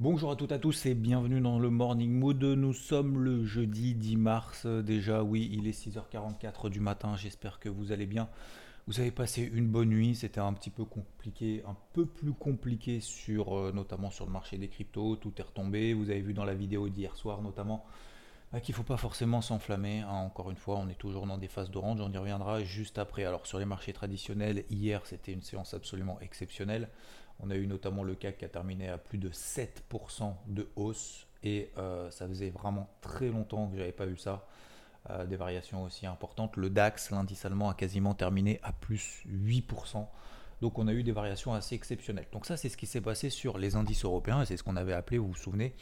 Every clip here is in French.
Bonjour à toutes et à tous et bienvenue dans le Morning Mood. Nous sommes le jeudi 10 mars. Déjà, oui, il est 6h44 du matin. J'espère que vous allez bien. Vous avez passé une bonne nuit, c'était un petit peu compliqué, un peu plus compliqué sur euh, notamment sur le marché des cryptos, tout est retombé. Vous avez vu dans la vidéo d'hier soir notamment bah, qu'il ne faut pas forcément s'enflammer. Hein. Encore une fois, on est toujours dans des phases d'orange, on y reviendra juste après. Alors sur les marchés traditionnels, hier c'était une séance absolument exceptionnelle. On a eu notamment le CAC qui a terminé à plus de 7% de hausse et euh, ça faisait vraiment très longtemps que j'avais pas vu ça. Euh, des variations aussi importantes. Le DAX, l'indice allemand, a quasiment terminé à plus 8%. Donc on a eu des variations assez exceptionnelles. Donc ça, c'est ce qui s'est passé sur les indices européens, et c'est ce qu'on avait appelé, vous vous souvenez,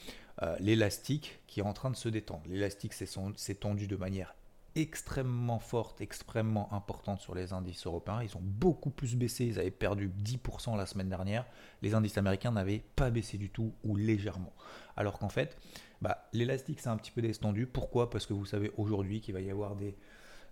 euh, l'élastique qui est en train de se détendre. L'élastique s'est tendu de manière extrêmement forte, extrêmement importante sur les indices européens. Ils ont beaucoup plus baissé, ils avaient perdu 10% la semaine dernière. Les indices américains n'avaient pas baissé du tout ou légèrement. Alors qu'en fait, bah, l'élastique s'est un petit peu descendu. Pourquoi? Parce que vous savez aujourd'hui qu'il va y avoir des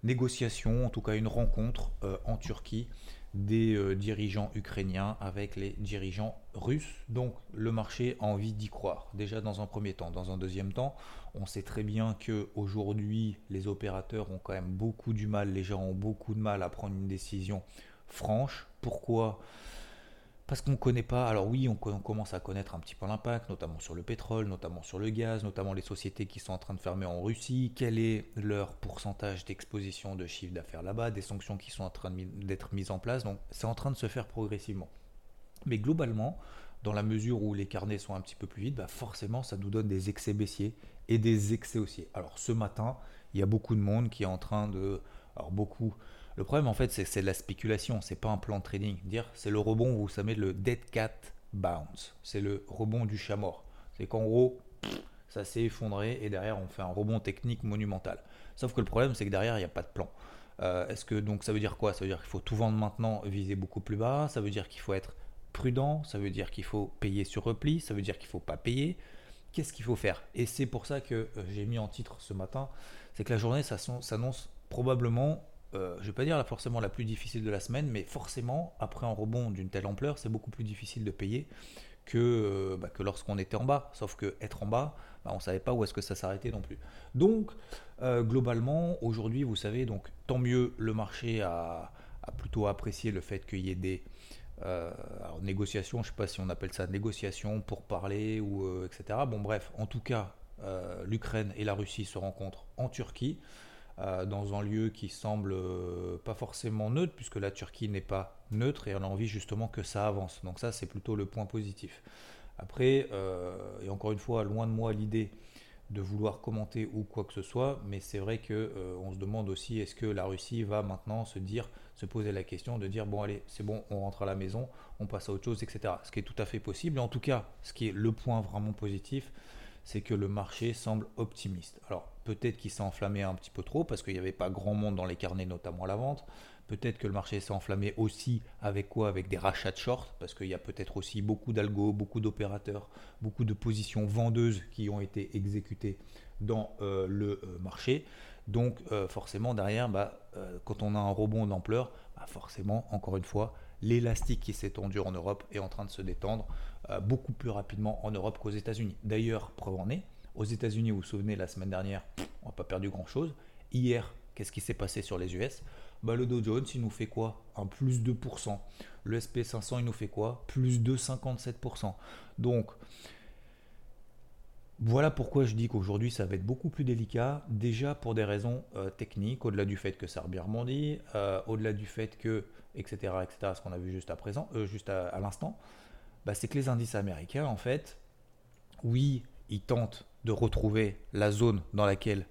négociations, en tout cas une rencontre euh, en Turquie des euh, dirigeants ukrainiens avec les dirigeants russes. Donc le marché a envie d'y croire. Déjà dans un premier temps. Dans un deuxième temps, on sait très bien que aujourd'hui les opérateurs ont quand même beaucoup du mal, les gens ont beaucoup de mal à prendre une décision franche. Pourquoi? Parce qu'on ne connaît pas, alors oui, on, commence à connaître un petit peu l'impact, notamment sur le pétrole, notamment sur le gaz, notamment les sociétés qui sont en train de fermer en Russie, quel est leur pourcentage d'exposition de chiffre d'affaires là-bas, des sanctions qui sont en train d'être mises en place, donc c'est en train de se faire progressivement. Mais globalement, dans la mesure où les carnets sont un petit peu plus vides, bah forcément ça nous donne des excès baissiers et des excès haussiers. Alors ce matin, il y a beaucoup de monde qui est en train de... Alors beaucoup le problème, en fait, c'est que c'est de la spéculation, c'est pas un plan de trading. Dire, c'est le rebond, vous savez, le dead cat bounce. C'est le rebond du chat mort. C'est qu'en gros, ça s'est effondré et derrière, on fait un rebond technique monumental. Sauf que le problème, c'est que derrière, il n'y a pas de plan. Euh, est-ce que donc ça veut dire quoi? Ça veut dire qu'il faut tout vendre maintenant, viser beaucoup plus bas. Ça veut dire qu'il faut être prudent. Ça veut dire qu'il faut payer sur repli. Ça veut dire qu'il faut pas payer. Qu'est-ce qu'il faut faire? Et c'est pour ça que euh, j'ai mis en titre ce matin, c'est que la journée s'annonce probablement euh, je ne vais pas dire forcément la plus difficile de la semaine, mais forcément, après un rebond d'une telle ampleur, c'est beaucoup plus difficile de payer que, euh, bah, que lorsqu'on était en bas. Sauf que être en bas, bah, on ne savait pas où est-ce que ça s'arrêtait non plus. Donc, euh, globalement, aujourd'hui, vous savez, donc tant mieux, le marché a, plutôt apprécié le fait qu'il y ait des négociations, je ne sais pas si on appelle ça négociations pour parler ou etc. Bon, bref, en tout cas, l'Ukraine et la Russie se rencontrent en Turquie. Euh, dans un lieu qui semble euh, pas forcément neutre, puisque la Turquie n'est pas neutre et on a envie justement que ça avance. Donc ça, c'est plutôt le point positif. Après, euh, et encore une fois, loin de moi l'idée de vouloir commenter ou quoi que ce soit, mais c'est vrai que on se demande aussi est-ce que la Russie va maintenant se dire, se poser la question de dire bon allez c'est bon, on rentre à la maison, on passe à autre chose, etc. Ce qui est tout à fait possible. Et en tout cas, ce qui est le point vraiment positif, c'est que le marché semble optimiste. Alors peut-être qu'il s'est enflammé un petit peu trop parce qu'il n'y avait pas grand monde dans les carnets, notamment à la vente. Peut-être que le marché s'est enflammé aussi avec quoi? Avec des rachats de short, parce qu'il y a peut-être aussi beaucoup d'algo, beaucoup d'opérateurs, beaucoup de positions vendeuses qui ont été exécutées dans euh, le euh, marché. Donc euh, forcément derrière, bah, quand on a un rebond d'ampleur, bah, forcément, encore une fois, l'élastique qui s'est tendu en Europe est en train de se détendre beaucoup plus rapidement en Europe qu'aux États-Unis. D'ailleurs, preuve en est, aux États-Unis, vous vous souvenez, la semaine dernière, on n'a pas perdu grand-chose. Hier, qu'est-ce qui s'est passé sur les US bah, Le Dow Jones, il nous fait quoi? Un plus 2%. Le SP500, il nous fait quoi? Plus de 57%. Donc, voilà pourquoi je dis qu'aujourd'hui ça va être beaucoup plus délicat, déjà pour des raisons euh, techniques, au-delà du fait que ça a bien rebondi, euh, au-delà du fait que, etc., etc., ce qu'on a vu juste à présent, euh, juste à, l'instant, bah, c'est que les indices américains, en fait, oui, ils tentent de retrouver la zone dans laquelle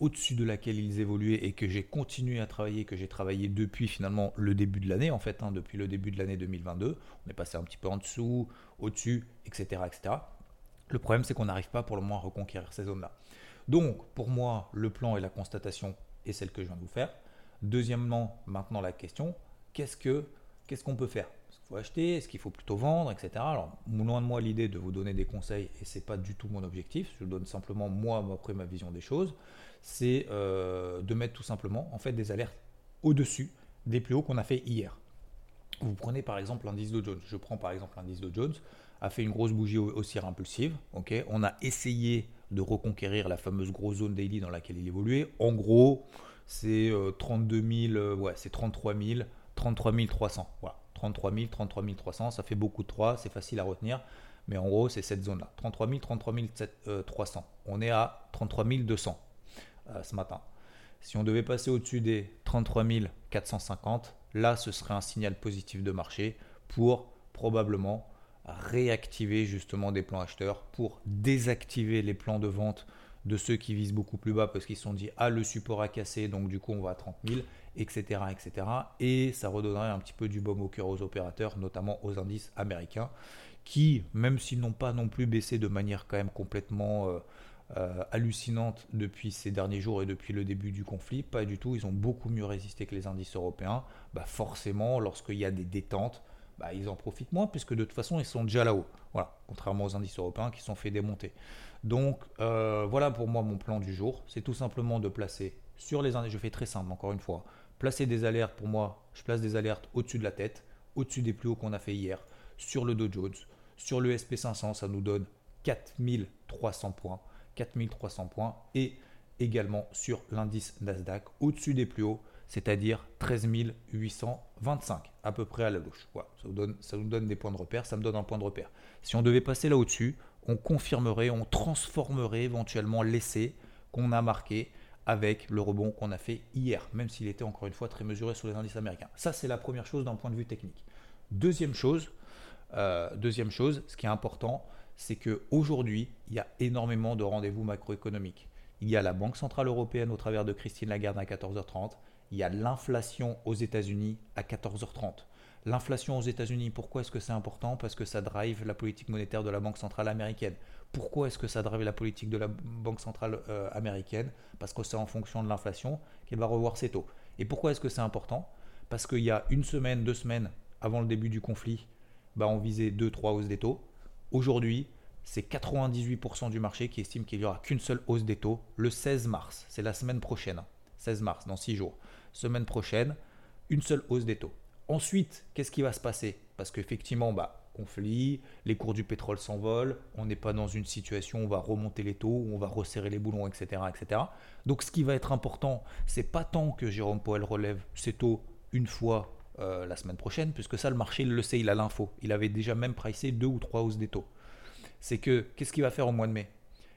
au-dessus de laquelle ils évoluaient et que j'ai continué à travailler, que j'ai travaillé depuis finalement le début de l'année, en fait, hein, depuis le début de l'année 2022. On est passé un petit peu en dessous, au-dessus, etc., etc. Le problème, c'est qu'on n'arrive pas pour le moment à reconquérir ces zones-là. Donc, pour moi, le plan et la constatation est celle que je viens de vous faire. Deuxièmement, maintenant la question, qu'est-ce que qu'est-ce qu'on peut faire? Est-ce qu'il faut acheter? Est-ce qu'il faut plutôt vendre? Etc. Alors, loin de moi l'idée de vous donner des conseils, et ce n'est pas du tout mon objectif, je donne simplement moi, après ma vision des choses, c'est euh, de mettre tout simplement en fait des alertes au-dessus des plus hauts qu'on a fait hier. Vous prenez par exemple l'indice Dow Jones. Je prends par exemple l'indice Dow Jones, a fait une grosse bougie haussière impulsive. On a essayé de reconquérir la fameuse grosse zone daily dans laquelle il évoluait. En gros, c'est 32 000, ouais, c'est 33 000, 33 300. Voilà, 33 000, 33 300, ça fait beaucoup de 3, c'est facile à retenir. Mais en gros, c'est cette zone-là. 33 000, 33 300. On est à 33 200 euh, ce matin. Si on devait passer au-dessus des 33 450, là, ce serait un signal positif de marché pour probablement réactiver justement des plans acheteurs, pour désactiver les plans de vente de ceux qui visent beaucoup plus bas parce qu'ils se sont dit ah le support a cassé donc du coup on va à 30 000 etc etc et ça redonnerait un petit peu du baume au cœur aux opérateurs notamment aux indices américains qui même s'ils n'ont pas non plus baissé de manière quand même complètement euh, euh, hallucinante depuis ces derniers jours et depuis le début du conflit pas du tout. Ils ont beaucoup mieux résisté que les indices européens. Bah forcément lorsqu'il y a des détentes bah, ils en profitent moins puisque de toute façon ils sont déjà là-haut. Voilà. Contrairement aux indices européens qui sont fait démonter. Donc euh, voilà pour moi mon plan du jour. C'est tout simplement de placer sur les indices, je fais très simple encore une fois, placer des alertes pour moi, je place des alertes au-dessus de la tête, au-dessus des plus hauts qu'on a fait hier, sur le Dow Jones, sur le SP500 ça nous donne 4300 points, 4300 points. Et également sur l'indice Nasdaq au-dessus des plus hauts, c'est-à-dire 13 825 à peu près à la. Voilà, ça, donne, ça nous donne des points de repère, ça me donne un point de repère. Si on devait passer là au-dessus, on confirmerait, on transformerait éventuellement l'essai qu'on a marqué avec le rebond qu'on a fait hier, même s'il était encore une fois très mesuré sur les indices américains. Ça, c'est la première chose d'un point de vue technique. Deuxième chose, euh, deuxième chose, ce qui est important, c'est qu'aujourd'hui, il y a énormément de rendez-vous macroéconomiques. Il y a la Banque Centrale Européenne au travers de Christine Lagarde à 14h30. Il y a l'inflation aux États-Unis à 14h30. L'inflation aux États-Unis, pourquoi est-ce que c'est important? Parce que ça drive la politique monétaire de la Banque centrale américaine. Pourquoi est-ce que ça drive la politique de la Banque centrale euh, américaine? Parce que c'est en fonction de l'inflation qu'elle va revoir ses taux. Et pourquoi est-ce que c'est important? Parce qu'il y a une semaine, deux semaines avant le début du conflit, bah on visait 2-3 hausses des taux. Aujourd'hui, c'est 98% du marché qui estime qu'il n'y aura qu'une seule hausse des taux le 16 mars. C'est la semaine prochaine. 16 mars, dans 6 jours. Semaine prochaine, une seule hausse des taux. Ensuite, qu'est-ce qui va se passer? Parce qu'effectivement, bah, conflit, les cours du pétrole s'envolent, on n'est pas dans une situation où on va remonter les taux, où on va resserrer les boulons, etc. etc. Donc ce qui va être important, c'est pas tant que Jérôme Powell relève ses taux une fois euh, la semaine prochaine, puisque ça, le marché, il le sait, il a l'info. Il avait déjà même pricé deux ou trois hausses des taux. C'est que, qu'est-ce qu'il va faire au mois de mai?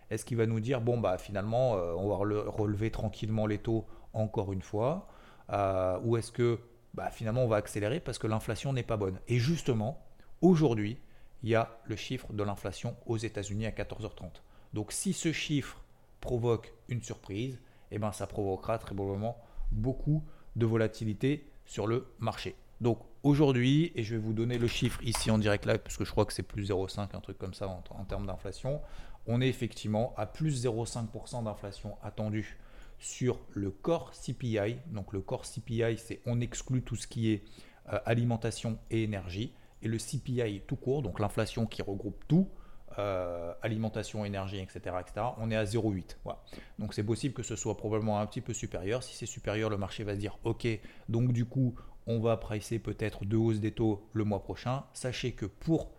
Est-ce qu'il va nous dire, bon, bah finalement, euh, on va relever tranquillement les taux encore une fois? Euh, Ou est-ce que bah, finalement on va accélérer parce que l'inflation n'est pas bonne. Et justement, aujourd'hui, il y a le chiffre de l'inflation aux États-Unis à 14h30. Donc si ce chiffre provoque une surprise, eh ben, ça provoquera très probablement beaucoup de volatilité sur le marché. Donc aujourd'hui, et je vais vous donner le chiffre ici en direct live, parce que je crois que c'est plus 0,5, un truc comme ça en, en termes d'inflation, on est effectivement à plus 0,5% d'inflation attendue sur le core CPI. Donc le core CPI, c'est on exclut tout ce qui est euh, alimentation et énergie. Et le CPI tout court, donc l'inflation qui regroupe tout, euh, alimentation, énergie, etc., etc., on est à 0,8. Voilà. Donc c'est possible que ce soit probablement un petit peu supérieur. Si c'est supérieur, le marché va se dire OK, donc du coup, on va pricer peut-être deux hausses des taux le mois prochain. Sachez que pour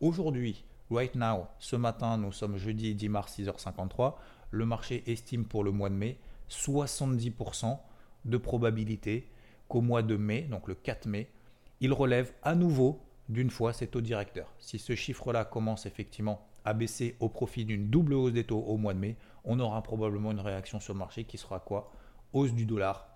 aujourd'hui, right now, ce matin, nous sommes jeudi 10 mars 6h53, le marché estime pour le mois de mai 70% de probabilité qu'au mois de mai, donc le 4 mai, il relève à nouveau d'une fois ses taux directeurs. Si ce chiffre-là commence effectivement à baisser au profit d'une double hausse des taux au mois de mai, on aura probablement une réaction sur le marché qui sera quoi? Hausse du dollar,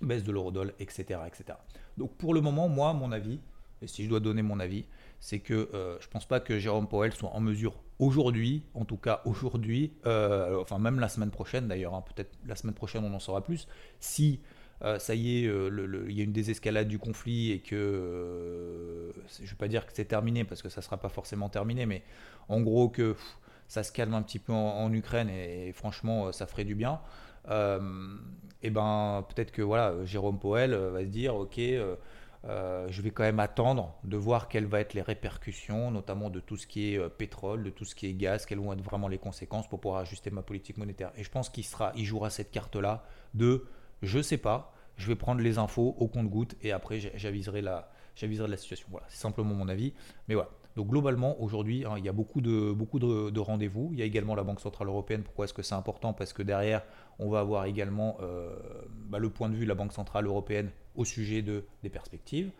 baisse de l'eurodoll, etc., etc. Donc pour le moment, moi, mon avis, et si je dois donner mon avis, c'est que euh, je pense pas que Jérôme Powell soit en mesure aujourd'hui, en tout cas aujourd'hui, euh, enfin même la semaine prochaine d'ailleurs, hein, peut-être la semaine prochaine on en saura plus, si euh, ça y est, il y a une désescalade du conflit et que, je ne vais pas dire que c'est terminé parce que ça ne sera pas forcément terminé, mais en gros que ça se calme un petit peu en, Ukraine et, franchement ça ferait du bien. et ben peut-être que voilà, Jérôme Powell va se dire ok euh, je vais quand même attendre de voir quelles vont être les répercussions, notamment de tout ce qui est euh, pétrole, de tout ce qui est gaz, quelles vont être vraiment les conséquences pour pouvoir ajuster ma politique monétaire. Et je pense qu'il sera, il jouera cette carte-là de je sais pas, je vais prendre les infos au compte-goutte et après j'aviserai la, j'aviserai la situation. Voilà, c'est simplement mon avis. Mais voilà. Donc globalement, aujourd'hui, hein, il y a beaucoup de, rendez-vous. Il y a également la Banque Centrale Européenne. Pourquoi est-ce que c'est important? Parce que derrière, on va avoir également euh, bah, le point de vue de la Banque Centrale Européenne au sujet de, des perspectives.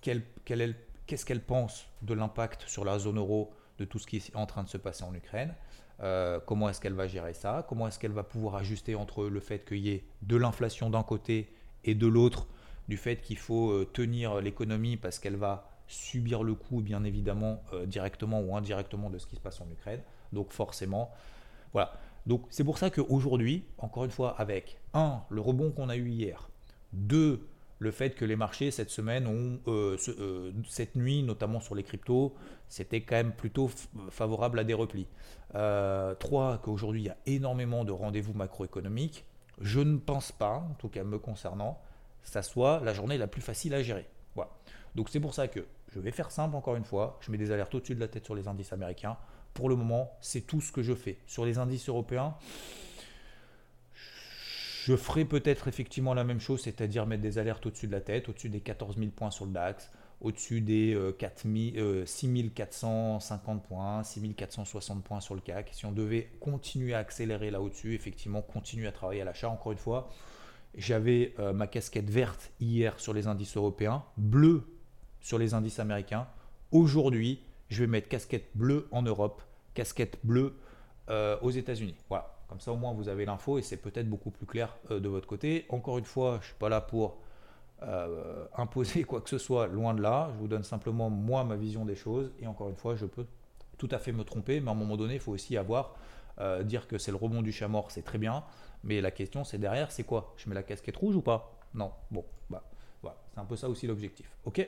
Qu'est-ce qu'elle pense de l'impact sur la zone euro de tout ce qui est en train de se passer en Ukraine? Euh, Comment est-ce qu'elle va gérer ça? Comment est-ce qu'elle va pouvoir ajuster entre le fait qu'il y ait de l'inflation d'un côté et de l'autre, du fait qu'il faut euh, tenir l'économie parce qu'elle va subir le coup, bien évidemment, euh, directement ou indirectement de ce qui se passe en Ukraine. Donc forcément, voilà. Donc c'est pour ça qu'aujourd'hui, encore une fois, avec un, le rebond qu'on a eu hier, deux, le fait que les marchés cette semaine ont, euh, euh, cette nuit, notamment sur les cryptos, c'était quand même plutôt favorable à des replis. trois, qu'aujourd'hui il y a énormément de rendez-vous macroéconomiques. Je ne pense pas, en tout cas me concernant, ça soit la journée la plus facile à gérer. Voilà. Donc c'est pour ça que je vais faire simple encore une fois. Je mets des alertes au-dessus de la tête sur les indices américains. Pour le moment, c'est tout ce que je fais. Sur les indices européens, je ferai peut-être effectivement la même chose, c'est-à-dire mettre des alertes au-dessus de la tête, au-dessus des 14 000 points sur le DAX, au-dessus des 6450 euh, points, 6460 points sur le CAC. Si on devait continuer à accélérer là au-dessus, effectivement, continuer à travailler à l'achat, encore une fois, j'avais euh, ma casquette verte hier sur les indices européens, bleue sur les indices américains. Aujourd'hui, je vais mettre casquette bleue en Europe, casquette bleue euh, aux États-Unis. Voilà, comme ça au moins vous avez l'info et c'est peut-être beaucoup plus clair euh, de votre côté. Encore une fois, je ne suis pas là pour euh, imposer quoi que ce soit, loin de là. Je vous donne simplement moi ma vision des choses et encore une fois, je peux tout à fait me tromper, mais à un moment donné, il faut aussi avoir dire que c'est le rebond du chat c'est très bien, mais la question c'est derrière, c'est quoi? Je mets la casquette rouge ou pas? Non, bon, bah voilà, c'est un peu ça aussi l'objectif. Ok?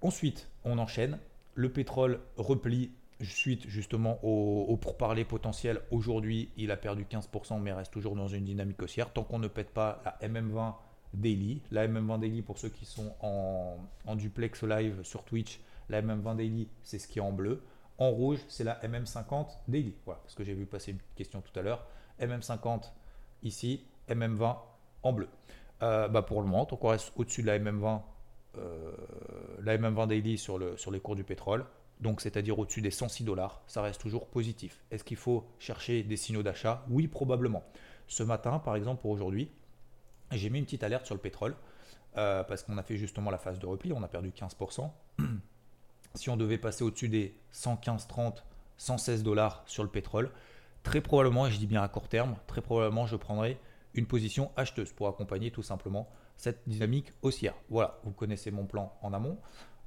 Ensuite, on enchaîne. Le pétrole replie suite justement au, au pourparler potentiel. Aujourd'hui, il a perdu 15%, mais reste toujours dans une dynamique haussière. Tant qu'on ne pète pas la MM20 daily, la MM20 daily pour ceux qui sont en, duplex live sur Twitch, la MM20 daily, c'est ce qui est en bleu. En rouge, c'est la MM50 daily. Voilà, parce que j'ai vu passer une question tout à l'heure. MM50 ici, MM20 en bleu. Euh, bah pour le moment, tant qu'on reste au-dessus de la MM20, euh, la MM20 daily sur, le, sur les cours du pétrole, donc c'est-à-dire au-dessus des 106 dollars, ça reste toujours positif. Est-ce qu'il faut chercher des signaux d'achat? Oui, probablement. Ce matin, par exemple, pour aujourd'hui, j'ai mis une petite alerte sur le pétrole euh, parce qu'on a fait justement la phase de repli, on a perdu 15%. si on devait passer au-dessus des 115-30, 116 dollars sur le pétrole, très probablement, et je dis bien à court terme, très probablement je prendrai une position acheteuse pour accompagner tout simplement cette dynamique haussière. Voilà, vous connaissez mon plan en amont.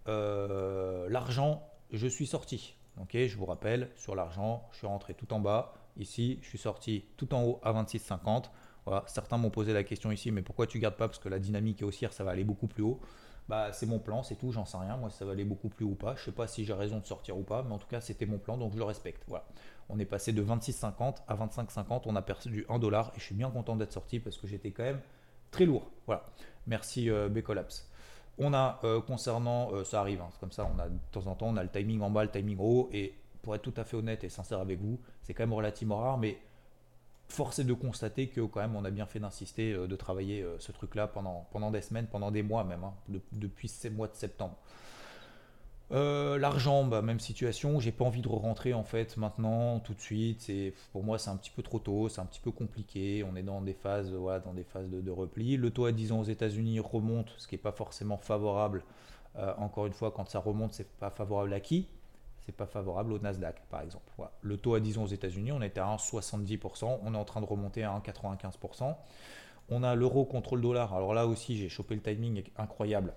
Euh, l'argent, je suis sorti. Ok, je vous rappelle, sur l'argent, je suis rentré tout en bas. Ici, je suis sorti tout en haut à 26,50. Voilà, certains m'ont posé la question ici, mais pourquoi tu gardes pas? Parce que la dynamique haussière, ça va aller beaucoup plus haut. Bah, c'est mon plan, c'est tout, j'en sais rien. Moi, ça va aller beaucoup plus haut ou pas. Je sais pas si j'ai raison de sortir ou pas, mais en tout cas, c'était mon plan, donc je le respecte. Voilà. On est passé de 26,50 à 25,50. On a perdu 1 dollar et je suis bien content d'être sorti parce que j'étais quand même très lourd. Voilà. Merci euh, Becolaps. On a euh, concernant, euh, ça arrive, hein, comme ça, on a de temps en temps, on a le timing en bas, le timing en haut, et pour être tout à fait honnête et sincère avec vous, c'est quand même relativement rare, mais force est de constater que quand même on a bien fait d'insister, de travailler ce truc-là pendant, pendant des semaines, pendant des mois même, hein, depuis ces mois de septembre. Euh, l'argent, bah, même situation. J'ai pas envie de rentrer en fait maintenant, tout de suite. Pour moi c'est un petit peu trop tôt, c'est un petit peu compliqué. On est dans des phases, dans des phases de, repli. Le taux à 10 ans aux États-Unis remonte, ce qui est pas forcément favorable. Euh, encore une fois, quand ça remonte, c'est pas favorable à qui? C'est pas favorable au Nasdaq, par exemple. Le taux à 10 ans aux États-Unis, on était à 1,70%. On est en train de remonter à 1,95%. On a l'euro contre le dollar. Alors là aussi, j'ai chopé le timing incroyable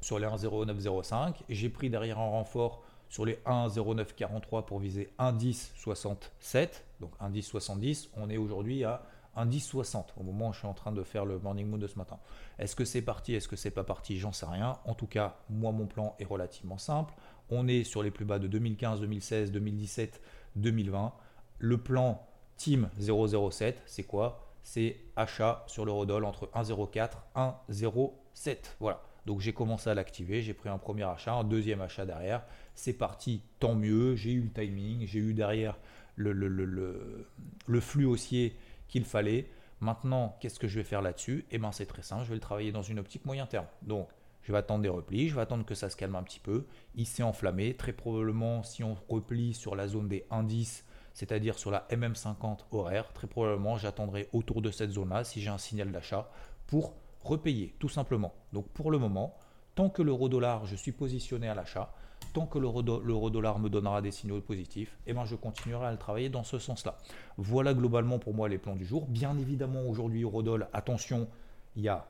sur les 1,0905. J'ai pris derrière un renfort sur les 1,0943 pour viser 1,1067. Donc 1,1070. On est aujourd'hui à 1,1060 au moment où je suis en train de faire le morning moon de ce matin. Est-ce que c'est parti Est-ce que c'est pas parti? J'en sais rien. En tout cas, moi, mon plan est relativement simple. On est sur les plus bas de 2015, 2016, 2017, 2020. Le plan Team 007, c'est quoi? C'est achat sur l'eurodoll entre 1,04 et 1,07. Voilà. Donc j'ai commencé à l'activer, j'ai pris un premier achat, un deuxième achat derrière. C'est parti, tant mieux. J'ai eu le timing, j'ai eu derrière le, le, le, le flux haussier qu'il fallait. Maintenant, qu'est-ce que je vais faire là-dessus? Eh bien, c'est très simple, je vais le travailler dans une optique moyen terme. Donc, je vais attendre des replis, je vais attendre que ça se calme un petit peu. Il s'est enflammé. Très probablement, si on replie sur la zone des indices, c'est-à-dire sur la MM50 horaire, très probablement, j'attendrai autour de cette zone-là si j'ai un signal d'achat pour repayer, tout simplement. Donc, pour le moment, tant que l'euro-dollar, je suis positionné à l'achat, tant que l'euro-dollar me donnera des signaux positifs, eh ben je continuerai à le travailler dans ce sens-là. Voilà globalement pour moi les plans du jour. Bien évidemment, aujourd'hui, euro-dollar, attention, il y a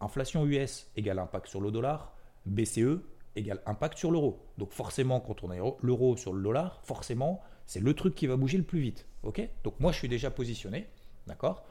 inflation US égale impact sur le dollar, BCE égale impact sur l'euro. Donc forcément, quand on a l'euro sur le dollar, forcément, c'est le truc qui va bouger le plus vite. Donc moi, je suis déjà positionné, d'accord?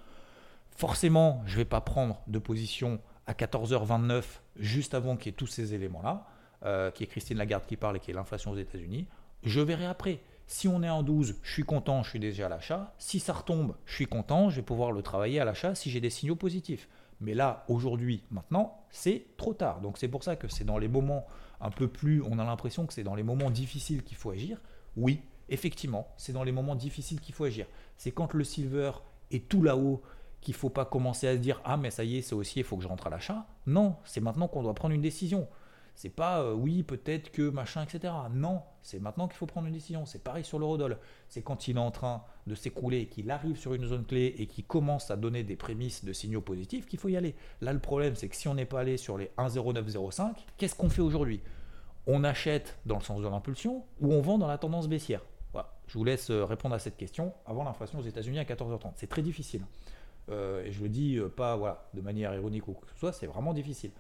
Forcément, je ne vais pas prendre de position à 14h29 juste avant qu'il y ait tous ces éléments-là. Euh, qui est Christine Lagarde qui parle et qui est l'inflation aux États-Unis. Je verrai après. Si on est en 12, je suis content, je suis déjà à l'achat. Si ça retombe, je suis content, je vais pouvoir le travailler à l'achat si j'ai des signaux positifs. Mais là, aujourd'hui, maintenant, c'est trop tard. Donc c'est pour ça que c'est dans les moments un peu plus, on a l'impression que c'est dans les moments difficiles qu'il faut agir. Oui, effectivement, c'est dans les moments difficiles qu'il faut agir. C'est quand le silver est tout là-haut qu'il ne faut pas commencer à se dire ah mais ça y est, c'est aussi, il faut que je rentre à l'achat. Non, c'est maintenant qu'on doit prendre une décision. C'est pas euh, oui, peut-être que machin, etc. Non, c'est maintenant qu'il faut prendre une décision. C'est pareil sur l'eurodoll. C'est quand il est en train de s'écrouler, qu'il arrive sur une zone clé et qu'il commence à donner des prémices de signaux positifs qu'il faut y aller. Là, le problème, c'est que si on n'est pas allé sur les 1,0905, qu'est-ce qu'on fait aujourd'hui? On achète dans le sens de l'impulsion ou on vend dans la tendance baissière? Voilà. Je vous laisse euh, répondre à cette question avant l'inflation aux États-Unis à 14h30. C'est très difficile. Euh, et je le dis pas voilà, de manière ironique ou quoi que ce soit, c'est vraiment difficile.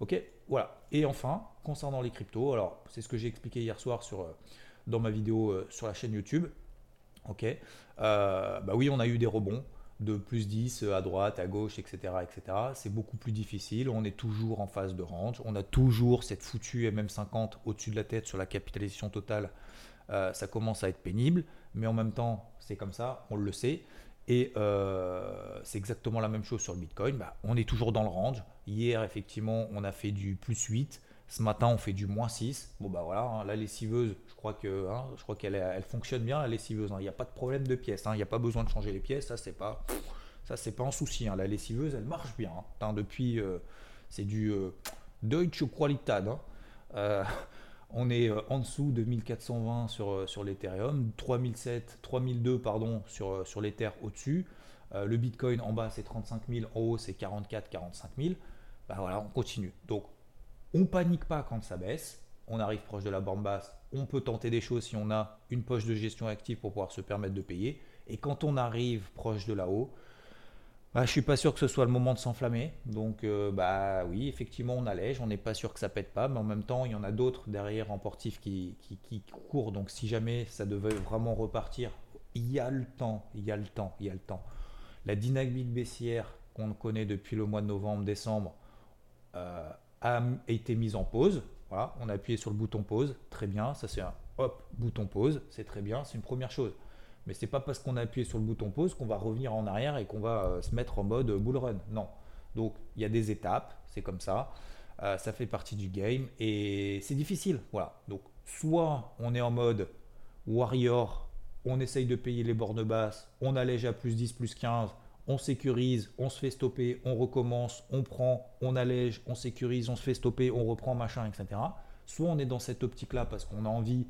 Ok, voilà. Et enfin, concernant les cryptos, alors c'est ce que j'ai expliqué hier soir sur, euh, dans ma vidéo euh, sur la chaîne YouTube. Ok, euh, bah oui, on a eu des rebonds de plus 10 à droite, à gauche, etc. etc. C'est beaucoup plus difficile. On est toujours en phase de range. On a toujours cette foutue MM50 au-dessus de la tête sur la capitalisation totale. ça commence à être pénible, mais en même temps, c'est comme ça, on le sait. Et euh, c'est exactement la même chose sur le Bitcoin. Bah, on est toujours dans le range. Hier, effectivement, on a fait du plus 8. Ce matin, on fait du moins 6. Bon, bah voilà, hein, la lessiveuse, je crois que hein, qu'elle elle fonctionne bien, la lessiveuse. Hein. Il n'y a pas de problème de pièces. Il n'y a pas besoin de changer les pièces. Ça, c'est pas, ça, c'est pas un souci. La lessiveuse, elle marche bien. depuis, euh, c'est du euh, Deutsche Qualität. On est euh, en dessous de 1420 sur, euh, sur l'Ethereum, 3007, 3002 pardon, sur, euh, sur l'Ether au-dessus. le Bitcoin en bas c'est 35 000, en haut c'est 44, 45 000. Bah voilà, on continue. Donc on panique pas quand ça baisse. On arrive proche de la borne basse. On peut tenter des choses si on a une poche de gestion active pour pouvoir se permettre de payer. Et quand on arrive proche de là-haut, bah, je suis pas sûr que ce soit le moment de s'enflammer. Donc, euh, bah oui, effectivement, on allège. On n'est pas sûr que ça pète pas, mais en même temps, il y en a d'autres derrière en portif qui, qui, courent. Donc, si jamais ça devait vraiment repartir, il y a le temps, il y a le temps, il y a le temps. La dynamique baissière qu'on connaît depuis le mois de novembre, décembre, euh, a été mise en pause. Voilà, on a appuyé sur le bouton pause, très bien. Ça, c'est un hop, bouton pause, c'est très bien, c'est une première chose. Mais c'est pas parce qu'on a appuyé sur le bouton pause qu'on va revenir en arrière et qu'on va euh, se mettre en mode bull run. Non. Donc il y a des étapes, c'est comme ça. Euh, ça fait partie du game et c'est difficile. Voilà. Donc soit on est en mode warrior, on essaye de payer les bornes basses, on allège à plus 10, plus 15, on sécurise, on se fait stopper, on recommence, on prend, on allège, on sécurise, on se fait stopper, on reprend, machin, etc. Soit on est dans cette optique-là parce qu'on a envie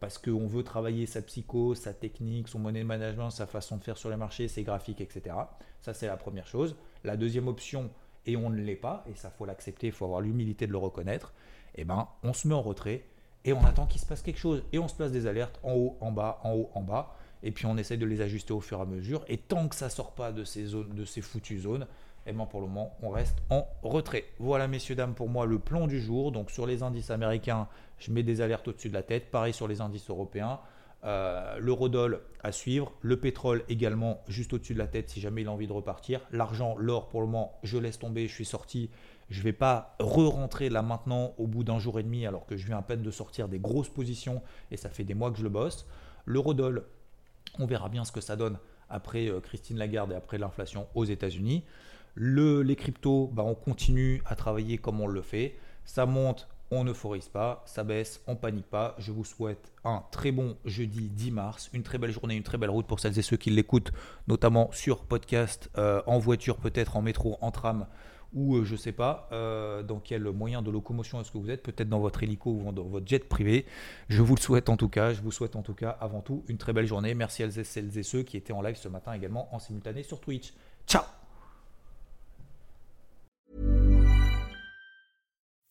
parce qu'on veut travailler sa psycho, sa technique, son money management, sa façon de faire sur les marchés, ses graphiques, etc. Ça, c'est la première chose. La deuxième option, et on ne l'est pas, et ça, faut l'accepter, il faut avoir l'humilité de le reconnaître, eh ben, on se met en retrait et on attend qu'il se passe quelque chose. Et on se place des alertes en haut, en bas, en haut, en bas. Et puis on essaye de les ajuster au fur et à mesure. Et tant que ça ne sort pas de ces zones, de ces foutues zones, Et eh bien pour le moment, on reste en retrait. Voilà, messieurs, dames, pour moi, le plan du jour. Donc sur les indices américains, je mets des alertes au-dessus de la tête. Pareil sur les indices européens. Euh, L'eurodoll à suivre, le pétrole également juste au-dessus de la tête si jamais il a envie de repartir. L'argent, l'or pour le moment, je laisse tomber, je suis sorti. Je ne vais pas re-rentrer là maintenant au bout d'un jour et demi alors que je viens à peine de sortir des grosses positions et ça fait des mois que je le bosse. L'eurodoll, on verra bien ce que ça donne après euh, Christine Lagarde et après l'inflation aux États-Unis. Le, les cryptos, bah, on continue à travailler comme on le fait. Ça monte, on n'euphorise pas, ça baisse, on panique pas. Je vous souhaite un très bon jeudi 10 mars, une très belle journée, une très belle route pour celles et ceux qui l'écoutent, notamment sur podcast, euh, en voiture peut-être, en métro, en tram ou euh, je ne sais pas euh, dans quel moyen de locomotion est-ce que vous êtes, peut-être dans votre hélico ou dans votre jet privé. Je vous le souhaite en tout cas, je vous souhaite en tout cas avant tout une très belle journée. Merci à celles et ceux qui étaient en live ce matin également en simultané sur Twitch. Ciao